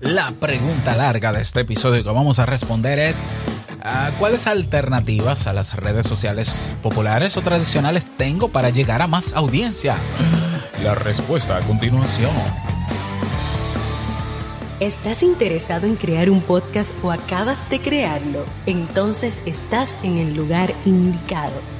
La pregunta larga de este episodio que vamos a responder es, ah, ¿cuáles alternativas a las redes sociales populares o tradicionales tengo para llegar a más audiencia? La respuesta a continuación. ¿Estás interesado en crear un podcast o acabas de crearlo? Entonces estás en el lugar indicado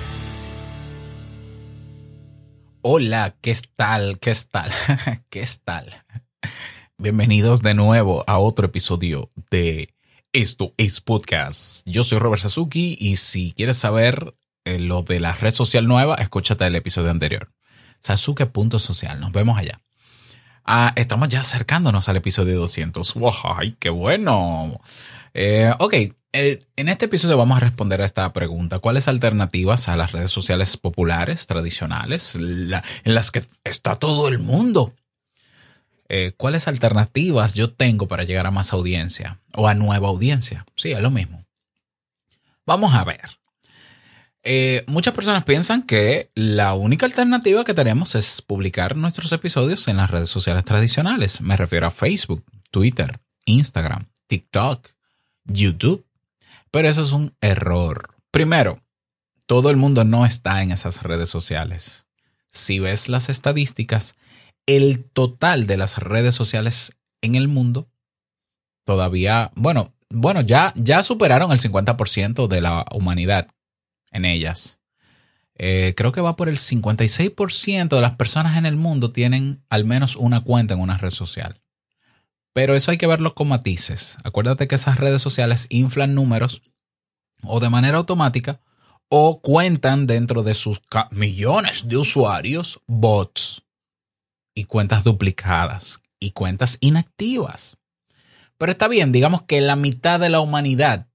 Hola, ¿qué tal? ¿Qué tal? ¿Qué tal? Bienvenidos de nuevo a otro episodio de Esto es Podcast. Yo soy Robert Sasuki y si quieres saber eh, lo de la red social nueva, escúchate el episodio anterior. Sasuke.social. Nos vemos allá. Ah, estamos ya acercándonos al episodio 200. ¡Wow! ¡Ay, qué bueno! Eh, ok, eh, en este episodio vamos a responder a esta pregunta. ¿Cuáles alternativas a las redes sociales populares, tradicionales, en las que está todo el mundo? Eh, ¿Cuáles alternativas yo tengo para llegar a más audiencia o a nueva audiencia? Sí, es lo mismo. Vamos a ver. Eh, muchas personas piensan que la única alternativa que tenemos es publicar nuestros episodios en las redes sociales tradicionales. Me refiero a Facebook, Twitter, Instagram, TikTok, YouTube pero eso es un error. Primero, todo el mundo no está en esas redes sociales. Si ves las estadísticas, el total de las redes sociales en el mundo todavía, bueno, bueno, ya, ya superaron el 50% de la humanidad en ellas. Eh, creo que va por el 56% de las personas en el mundo tienen al menos una cuenta en una red social. Pero eso hay que verlo con matices. Acuérdate que esas redes sociales inflan números o de manera automática o cuentan dentro de sus millones de usuarios bots y cuentas duplicadas y cuentas inactivas. Pero está bien, digamos que la mitad de la humanidad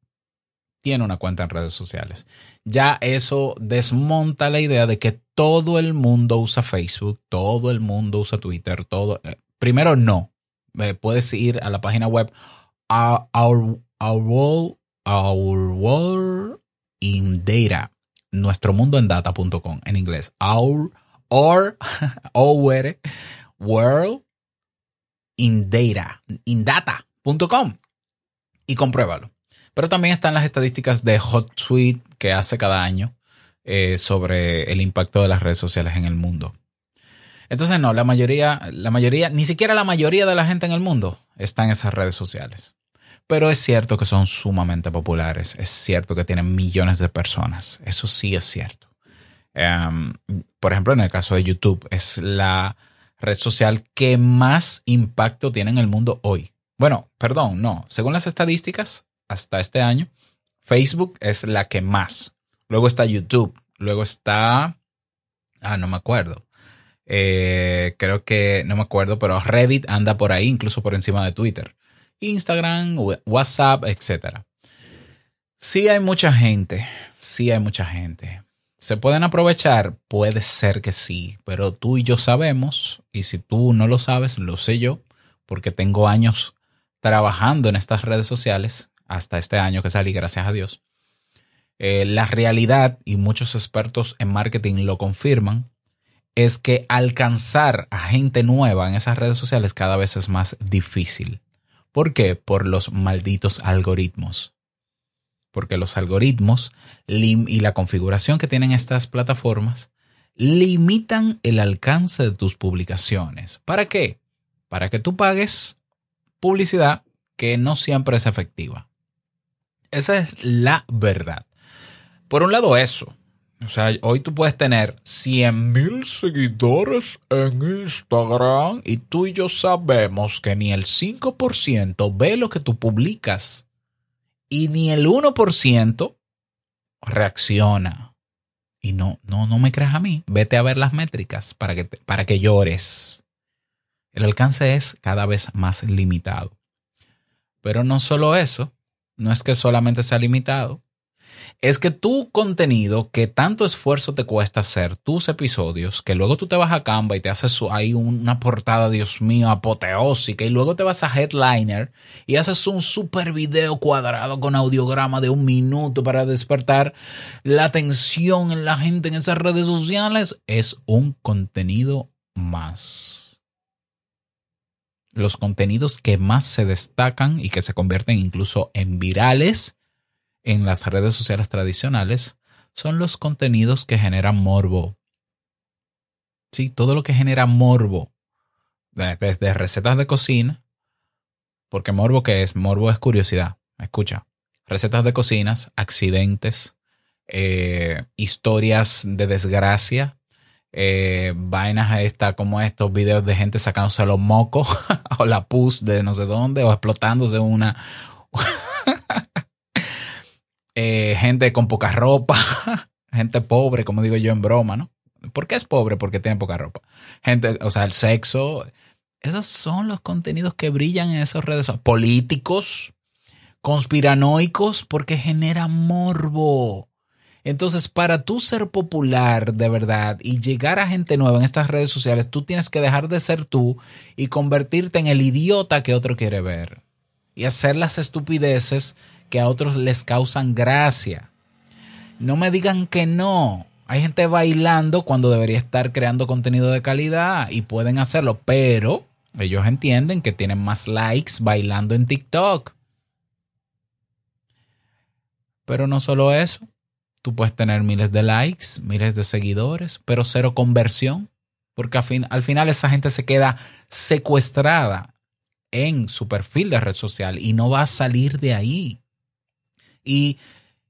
tiene una cuenta en redes sociales. Ya eso desmonta la idea de que todo el mundo usa Facebook, todo el mundo usa Twitter, todo. Eh, primero, no. Eh, puedes ir a la página web our, our, our world in data, nuestro mundo en data.com en inglés. Our, or, our world in data, in data.com y compruébalo. Pero también están las estadísticas de HotSuite que hace cada año eh, sobre el impacto de las redes sociales en el mundo. Entonces, no, la mayoría, la mayoría, ni siquiera la mayoría de la gente en el mundo está en esas redes sociales. Pero es cierto que son sumamente populares, es cierto que tienen millones de personas, eso sí es cierto. Em, por ejemplo, en el caso de YouTube, es la red social que más impacto tiene en el mundo hoy. Bueno, perdón, no, según las estadísticas, hasta este año, Facebook es la que más. Luego está YouTube, luego está... Ah, no me acuerdo. Eh, creo que, no me acuerdo, pero Reddit anda por ahí, incluso por encima de Twitter. Instagram, WhatsApp, etc. Sí hay mucha gente, sí hay mucha gente. ¿Se pueden aprovechar? Puede ser que sí, pero tú y yo sabemos, y si tú no lo sabes, lo sé yo, porque tengo años trabajando en estas redes sociales, hasta este año que salí, gracias a Dios. Eh, la realidad, y muchos expertos en marketing lo confirman, es que alcanzar a gente nueva en esas redes sociales cada vez es más difícil. ¿Por qué? Por los malditos algoritmos. Porque los algoritmos y la configuración que tienen estas plataformas limitan el alcance de tus publicaciones. ¿Para qué? Para que tú pagues publicidad que no siempre es efectiva. Esa es la verdad. Por un lado eso, o sea, hoy tú puedes tener 100 mil seguidores en Instagram y tú y yo sabemos que ni el 5% ve lo que tú publicas y ni el 1% reacciona. Y no, no, no me creas a mí. Vete a ver las métricas para que, para que llores. El alcance es cada vez más limitado. Pero no solo eso, no es que solamente sea limitado, es que tu contenido, que tanto esfuerzo te cuesta hacer, tus episodios, que luego tú te vas a Canva y te haces ahí una portada, Dios mío, apoteósica, y luego te vas a Headliner y haces un super video cuadrado con audiograma de un minuto para despertar la atención en la gente en esas redes sociales, es un contenido más. Los contenidos que más se destacan y que se convierten incluso en virales en las redes sociales tradicionales son los contenidos que generan morbo. Sí, todo lo que genera morbo, desde recetas de cocina, porque morbo que es, morbo es curiosidad, escucha, recetas de cocinas, accidentes, eh, historias de desgracia, eh, vainas esta, como estos videos de gente sacándose los mocos o la pus de no sé dónde o explotándose una eh, gente con poca ropa, gente pobre, como digo yo en broma, ¿no? ¿Por qué es pobre? Porque tiene poca ropa. Gente, o sea, el sexo. Esos son los contenidos que brillan en esas redes políticos, conspiranoicos, porque genera morbo. Entonces, para tú ser popular de verdad y llegar a gente nueva en estas redes sociales, tú tienes que dejar de ser tú y convertirte en el idiota que otro quiere ver. Y hacer las estupideces que a otros les causan gracia. No me digan que no. Hay gente bailando cuando debería estar creando contenido de calidad y pueden hacerlo, pero ellos entienden que tienen más likes bailando en TikTok. Pero no solo eso, tú puedes tener miles de likes, miles de seguidores, pero cero conversión, porque al, fin, al final esa gente se queda secuestrada en su perfil de red social y no va a salir de ahí. Y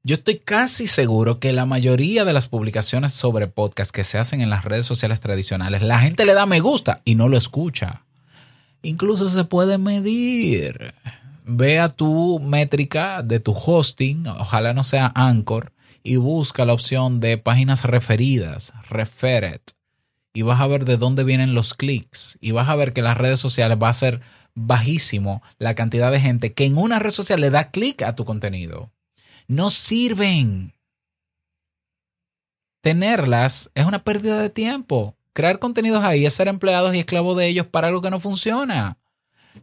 yo estoy casi seguro que la mayoría de las publicaciones sobre podcast que se hacen en las redes sociales tradicionales, la gente le da me gusta y no lo escucha. Incluso se puede medir. Ve a tu métrica de tu hosting, ojalá no sea Anchor, y busca la opción de páginas referidas, referred, y vas a ver de dónde vienen los clics, y vas a ver que las redes sociales va a ser bajísimo la cantidad de gente que en una red social le da clic a tu contenido no sirven. Tenerlas es una pérdida de tiempo. Crear contenidos ahí es ser empleados y esclavos de ellos para algo que no funciona.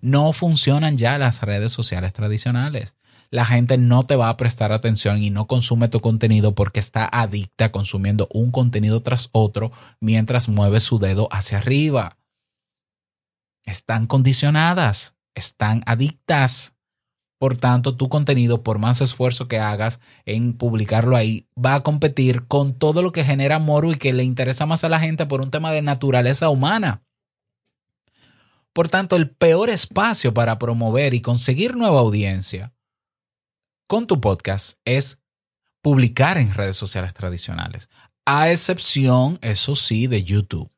No funcionan ya las redes sociales tradicionales. La gente no te va a prestar atención y no consume tu contenido porque está adicta consumiendo un contenido tras otro mientras mueve su dedo hacia arriba. Están condicionadas, están adictas. Por tanto, tu contenido, por más esfuerzo que hagas en publicarlo ahí, va a competir con todo lo que genera moro y que le interesa más a la gente por un tema de naturaleza humana. Por tanto, el peor espacio para promover y conseguir nueva audiencia con tu podcast es publicar en redes sociales tradicionales, a excepción, eso sí, de YouTube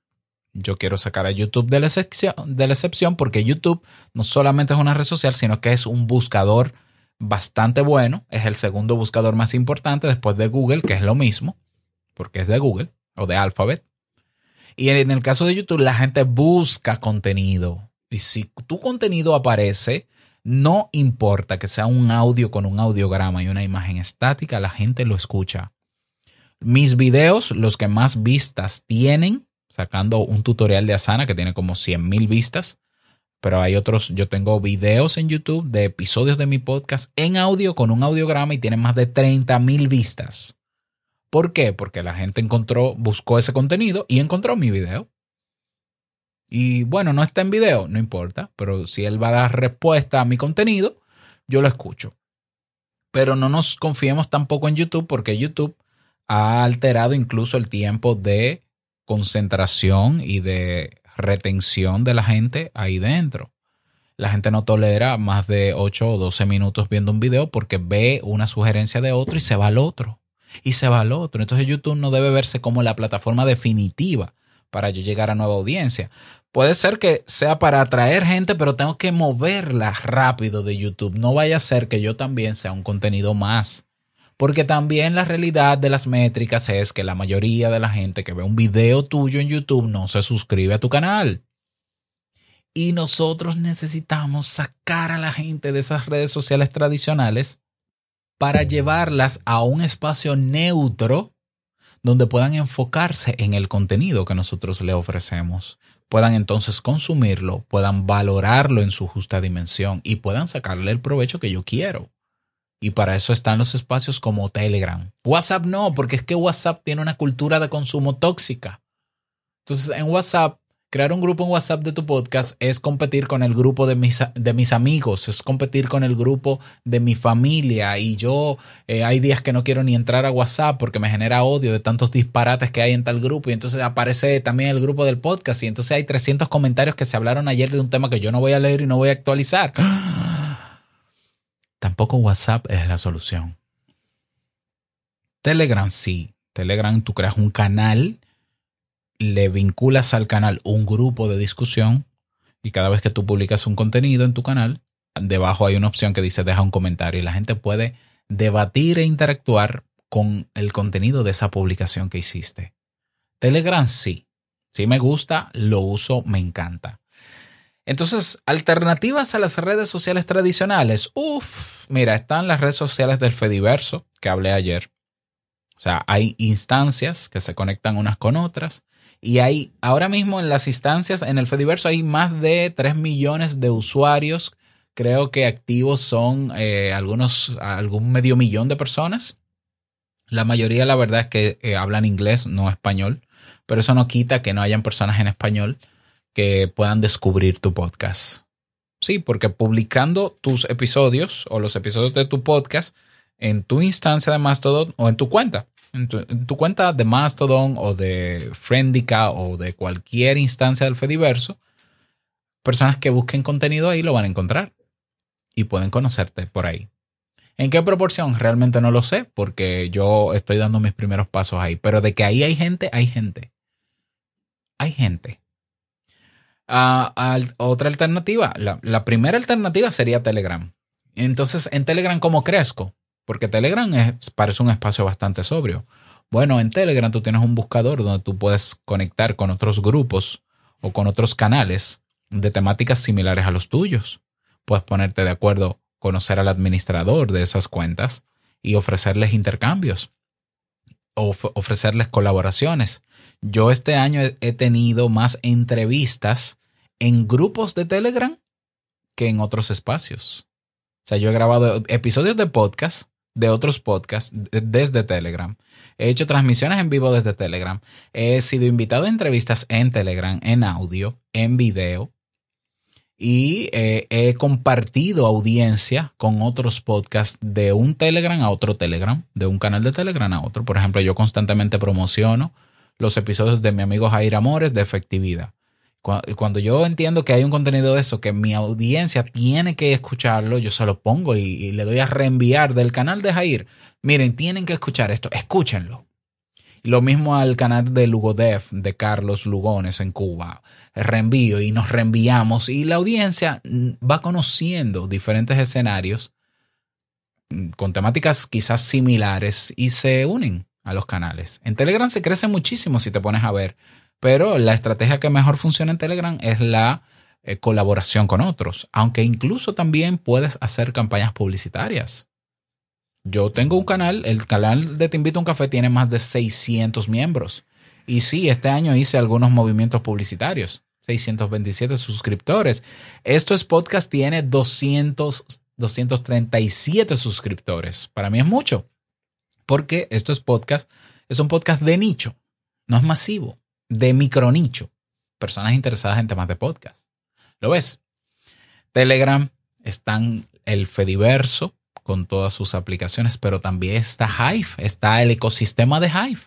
yo quiero sacar a YouTube de la, excepción, porque YouTube no solamente es una red social, sino que es un buscador bastante bueno. Es el segundo buscador más importante después de Google, que es lo mismo, porque es de Google o de Alphabet. Y en el caso de YouTube, la gente busca contenido. Y si tu contenido aparece, no importa que sea un audio con un audiograma y una imagen estática, la gente lo escucha. Mis videos, los que más vistas tienen, sacando un tutorial de Asana que tiene como 100 mil vistas. Pero hay otros, yo tengo videos en YouTube de episodios de mi podcast en audio con un audiograma y tienen más de 30 mil vistas. ¿Por qué? Porque la gente encontró, buscó ese contenido y encontró mi video. Y bueno, no está en video, no importa, pero si él va a dar respuesta a mi contenido, yo lo escucho. Pero no nos confiemos tampoco en YouTube porque YouTube ha alterado incluso el tiempo de concentración y de retención de la gente ahí dentro. La gente no tolera más de 8 o 12 minutos viendo un video porque ve una sugerencia de otro y se va al otro. Y se va al otro. Entonces YouTube no debe verse como la plataforma definitiva para yo llegar a nueva audiencia. Puede ser que sea para atraer gente, pero tengo que moverla rápido de YouTube. No vaya a ser que yo también sea un contenido más porque también la realidad de las métricas es que la mayoría de la gente que ve un video tuyo en YouTube no se suscribe a tu canal. Y nosotros necesitamos sacar a la gente de esas redes sociales tradicionales para llevarlas a un espacio neutro donde puedan enfocarse en el contenido que nosotros le ofrecemos, puedan entonces consumirlo, puedan valorarlo en su justa dimensión y puedan sacarle el provecho que yo quiero. Y para eso están los espacios como Telegram. WhatsApp no, porque es que WhatsApp tiene una cultura de consumo tóxica. Entonces, en WhatsApp crear un grupo en WhatsApp de tu podcast es competir con el grupo de mis, de mis amigos, es competir con el grupo de mi familia. Y yo eh, hay días que no quiero ni entrar a WhatsApp porque me genera odio de tantos disparates que hay en tal grupo. Y entonces aparece también el grupo del podcast. Y entonces hay 300 comentarios que se hablaron ayer de un tema que yo no voy a leer y no voy a actualizar. Tampoco WhatsApp es la solución. Telegram sí. Telegram tú creas un canal le vinculas al canal un grupo de discusión y cada vez que tú publicas un contenido en tu canal, debajo hay una opción que dice deja un comentario y la gente puede debatir e interactuar con el contenido de esa publicación que hiciste. Telegram sí, sí me gusta, lo uso, me encanta. Entonces, alternativas a las redes sociales tradicionales. Uf, mira, están las redes sociales del Fediverso, que hablé ayer. O sea, hay instancias que se conectan unas con otras. Y hay, ahora mismo en las instancias, en el Fediverso hay más de 3 millones de usuarios. Creo que activos son eh, algunos, algún medio millón de personas. La mayoría, la verdad, es que eh, hablan inglés, no español. Pero eso no quita que no hayan personas en español que puedan descubrir tu podcast. Sí, porque publicando tus episodios o los episodios de tu podcast en tu instancia de Mastodon o en tu cuenta, en tu, cuenta de Mastodon o de Friendica o de cualquier instancia del Fediverso, personas que busquen contenido ahí lo van a encontrar y pueden conocerte por ahí. ¿En qué proporción? Realmente no lo sé porque yo estoy dando mis primeros pasos ahí, pero de que ahí hay gente, hay gente. Hay gente. Otra alternativa, la, la primera alternativa sería Telegram. Entonces, en Telegram, ¿cómo crezco? Porque Telegram es, parece un espacio bastante sobrio. Bueno, en Telegram tú tienes un buscador donde tú puedes conectar con otros grupos o con otros canales de temáticas similares a los tuyos. Puedes ponerte de acuerdo, conocer al administrador de esas cuentas y ofrecerles intercambios, o ofrecerles colaboraciones. Yo este año he tenido más entrevistas en grupos de Telegram que en otros espacios. O sea, yo he grabado episodios de podcast de otros podcasts desde Telegram. He hecho transmisiones en vivo desde Telegram. He sido invitado a entrevistas en Telegram, en audio, en video. Y eh, he compartido audiencia con otros podcasts de un Telegram a otro Telegram, de un canal de Telegram a otro. Por ejemplo, yo constantemente promociono los episodios de mi amigo Jair Amores de efectividad. Cuando yo entiendo que hay un contenido de eso, que mi audiencia tiene que escucharlo, yo se lo pongo y, le doy a reenviar del canal de Jair. Miren, tienen que escuchar esto, escúchenlo. Lo mismo al canal de Lugodev, de Carlos Lugones en Cuba. Reenvío y nos reenviamos y la audiencia va conociendo diferentes escenarios mm, con temáticas quizás similares y se unen a los canales. En Telegram se crece muchísimo si te pones a ver pero la estrategia que mejor funciona en Telegram es la eh, colaboración con otros, aunque incluso también puedes hacer campañas publicitarias. Yo tengo un canal, el canal de Te Invito a un Café tiene más de 600 miembros. Y sí, este año hice algunos movimientos publicitarios. 627 suscriptores. Esto es podcast, tiene 200, 237 suscriptores. Para mí es mucho, porque esto es podcast, es un podcast de nicho, no es masivo de micronicho, personas interesadas en temas de podcast. ¿Lo ves? Telegram están el Fediverso con todas sus aplicaciones, pero también está Hive, está el ecosistema de Hive,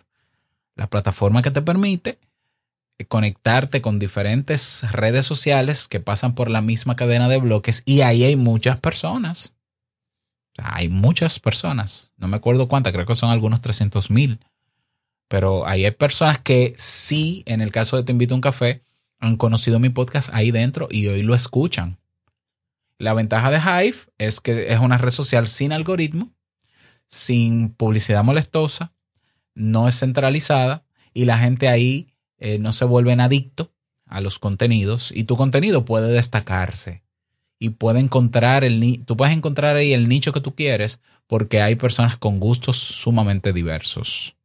la plataforma que te permite conectarte con diferentes redes sociales que pasan por la misma cadena de bloques y ahí hay muchas personas. Hay muchas personas, no me acuerdo cuántas, creo que son algunos 300 mil pero ahí hay personas que sí, en el caso de Te invito a un café, han conocido mi podcast ahí dentro y hoy lo escuchan. La ventaja de Hive es que es una red social sin algoritmo, sin publicidad molestosa, no es centralizada y la gente ahí eh, no se vuelve adicto a los contenidos y tu contenido puede destacarse y puede encontrar el tú puedes encontrar ahí el nicho que tú quieres porque hay personas con gustos sumamente diversos.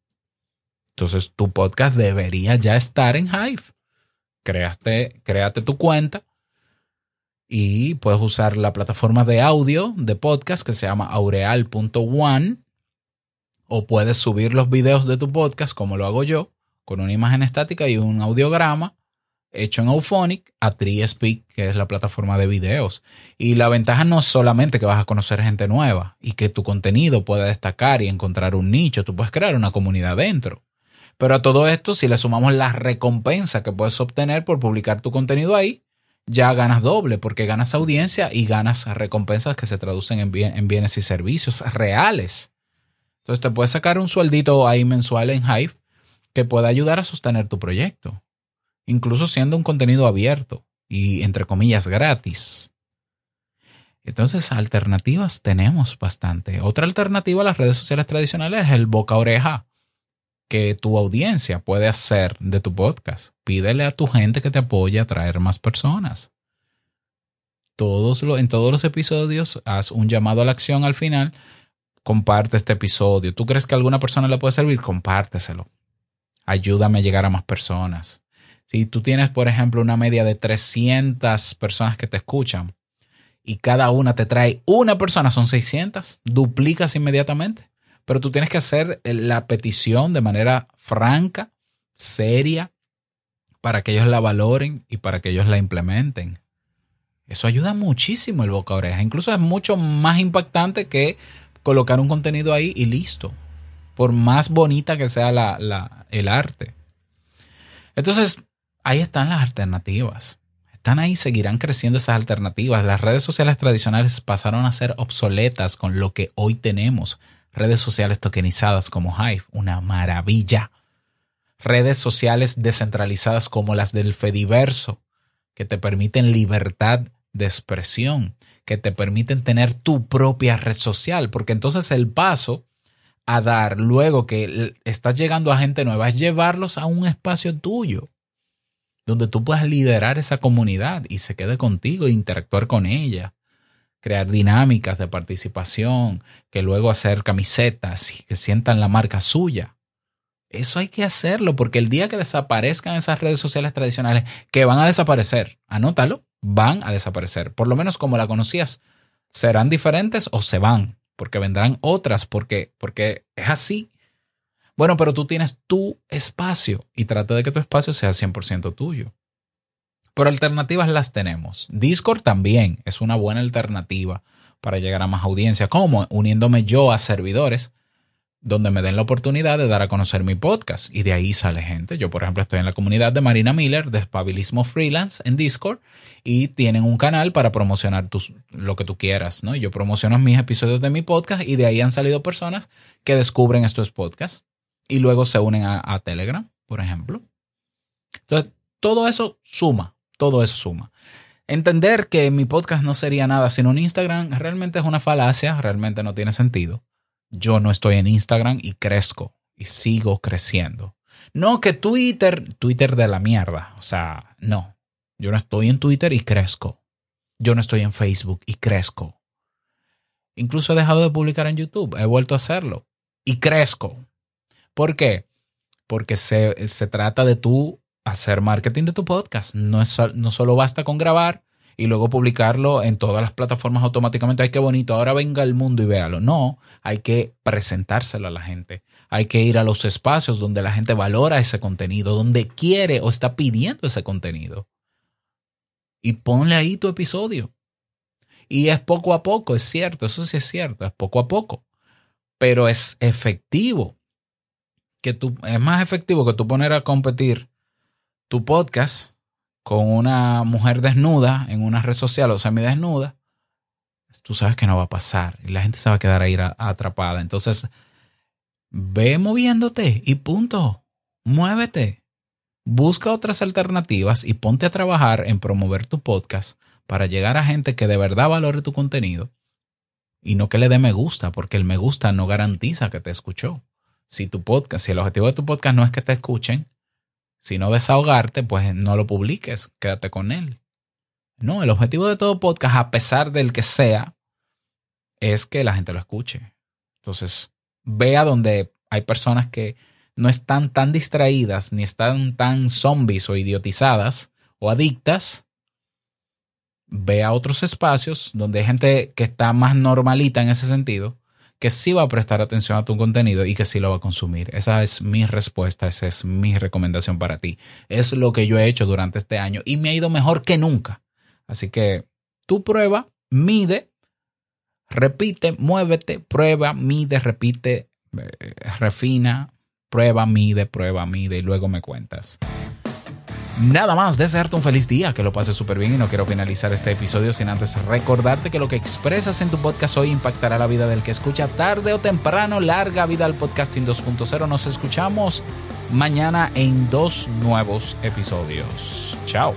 Entonces tu podcast debería ya estar en Hive. Créate, créate tu cuenta y puedes usar la plataforma de audio de podcast que se llama aureal.one o puedes subir los videos de tu podcast como lo hago yo con una imagen estática y un audiograma hecho en Auphonic a TreeSpeak, que es la plataforma de videos. Y la ventaja no es solamente que vas a conocer gente nueva y que tu contenido pueda destacar y encontrar un nicho, tú puedes crear una comunidad dentro. Pero a todo esto, si le sumamos la recompensa que puedes obtener por publicar tu contenido ahí, ya ganas doble, porque ganas audiencia y ganas recompensas que se traducen en, en bienes y servicios reales. Entonces te puedes sacar un sueldito ahí mensual en Hive que pueda ayudar a sostener tu proyecto incluso siendo un contenido abierto y entre comillas gratis. Entonces, alternativas tenemos bastante. Otra alternativa a las redes sociales tradicionales es el boca oreja que tu audiencia puede hacer de tu podcast. Pídele a tu gente que te apoye a traer más personas. Todos en todos los episodios haz un llamado a la acción al final. Comparte este episodio. ¿Tú crees que alguna persona le puede servir? Compárteselo. Ayúdame a llegar a más personas. Si tú tienes, por ejemplo, una media de 300 personas que te escuchan y cada una te trae una persona, son 600, duplicas inmediatamente. Pero tú tienes que hacer la petición de manera franca, seria, para que ellos la valoren y para que ellos la implementen. Eso ayuda muchísimo el boca a oreja. Incluso es mucho más impactante que colocar un contenido ahí y listo. Por más bonita que sea la, el arte. Entonces, ahí están las alternativas. Están ahí, seguirán creciendo esas alternativas. Las redes sociales tradicionales pasaron a ser obsoletas con lo que hoy tenemos. Redes sociales tokenizadas como Hive, una maravilla. Redes sociales descentralizadas como las del Fediverso, que te permiten libertad de expresión, que te permiten tener tu propia red social, porque entonces el paso a dar luego que estás llegando a gente nueva es llevarlos a un espacio tuyo donde tú puedas liderar esa comunidad y se quede contigo e interactuar con ella, crear dinámicas de participación, que luego hacer camisetas y que sientan la marca suya. Eso hay que hacerlo porque el día que desaparezcan esas redes sociales tradicionales, que van a desaparecer, anótalo, van a desaparecer, por lo menos como la conocías, serán diferentes o se van, porque vendrán otras, porque, porque es así. Bueno, pero tú tienes tu espacio y trata de que tu espacio sea 100% tuyo. Pero alternativas las tenemos. Discord también es una buena alternativa para llegar a más audiencia, como uniéndome yo a servidores donde me den la oportunidad de dar a conocer mi podcast y de ahí sale gente. Yo, por ejemplo, estoy en la comunidad de Marina Miller de Espabilismo Freelance en Discord y tienen un canal para promocionar tus, lo que tú quieras, ¿no? Yo promociono mis episodios de mi podcast y de ahí han salido personas que descubren estos podcasts y luego se unen a, Telegram, por ejemplo. Entonces, todo eso suma, todo eso suma. Entender que mi podcast no sería nada sin un Instagram realmente es una falacia, realmente no tiene sentido. Yo no estoy en Instagram y crezco y sigo creciendo. No que Twitter, Twitter de la mierda, o sea, no. Yo no estoy en Twitter y crezco. Yo no estoy en Facebook y crezco. Incluso he dejado de publicar en YouTube, he vuelto a hacerlo y crezco. ¿Por qué? Porque se, trata de tú hacer marketing de tu podcast. No, es, no solo basta con grabar y luego publicarlo en todas las plataformas automáticamente. Ay, qué bonito, ahora venga el mundo y véalo. No, hay que presentárselo a la gente. Hay que ir a los espacios donde la gente valora ese contenido, donde quiere o está pidiendo ese contenido. Y ponle ahí tu episodio. Y es poco a poco, es cierto, eso sí es cierto, es poco a poco. Pero es efectivo que tú, es más efectivo que tú poner a competir tu podcast con una mujer desnuda en una red social o semidesnuda, tú sabes que no va a pasar y la gente se va a quedar ahí atrapada. Entonces, ve moviéndote y punto. Muévete. Busca otras alternativas y ponte a trabajar en promover tu podcast para llegar a gente que de verdad valore tu contenido y no que le dé me gusta, porque el me gusta no garantiza que te escuchó si tu podcast, si el objetivo de tu podcast no es que te escuchen, sino desahogarte, pues no lo publiques, quédate con él. No, el objetivo de todo podcast, a pesar del que sea, es que la gente lo escuche. Entonces, vea donde hay personas que no están tan distraídas ni están tan zombies o idiotizadas o adictas. Vea otros espacios donde hay gente que está más normalita en ese sentido, que sí va a prestar atención a tu contenido y que sí lo va a consumir. Esa es mi respuesta, esa es mi recomendación para ti. Es lo que yo he hecho durante este año y me ha ido mejor que nunca. Así que tú prueba, mide, repite, muévete, prueba, mide, repite, eh, refina, prueba, mide, prueba, mide y luego me cuentas. Nada más, desearte un feliz día, que lo pases súper bien y no quiero finalizar este episodio sin antes recordarte que lo que expresas en tu podcast hoy impactará la vida del que escucha tarde o temprano. Larga vida al podcasting 2.0. Nos escuchamos mañana en dos nuevos episodios. Chao.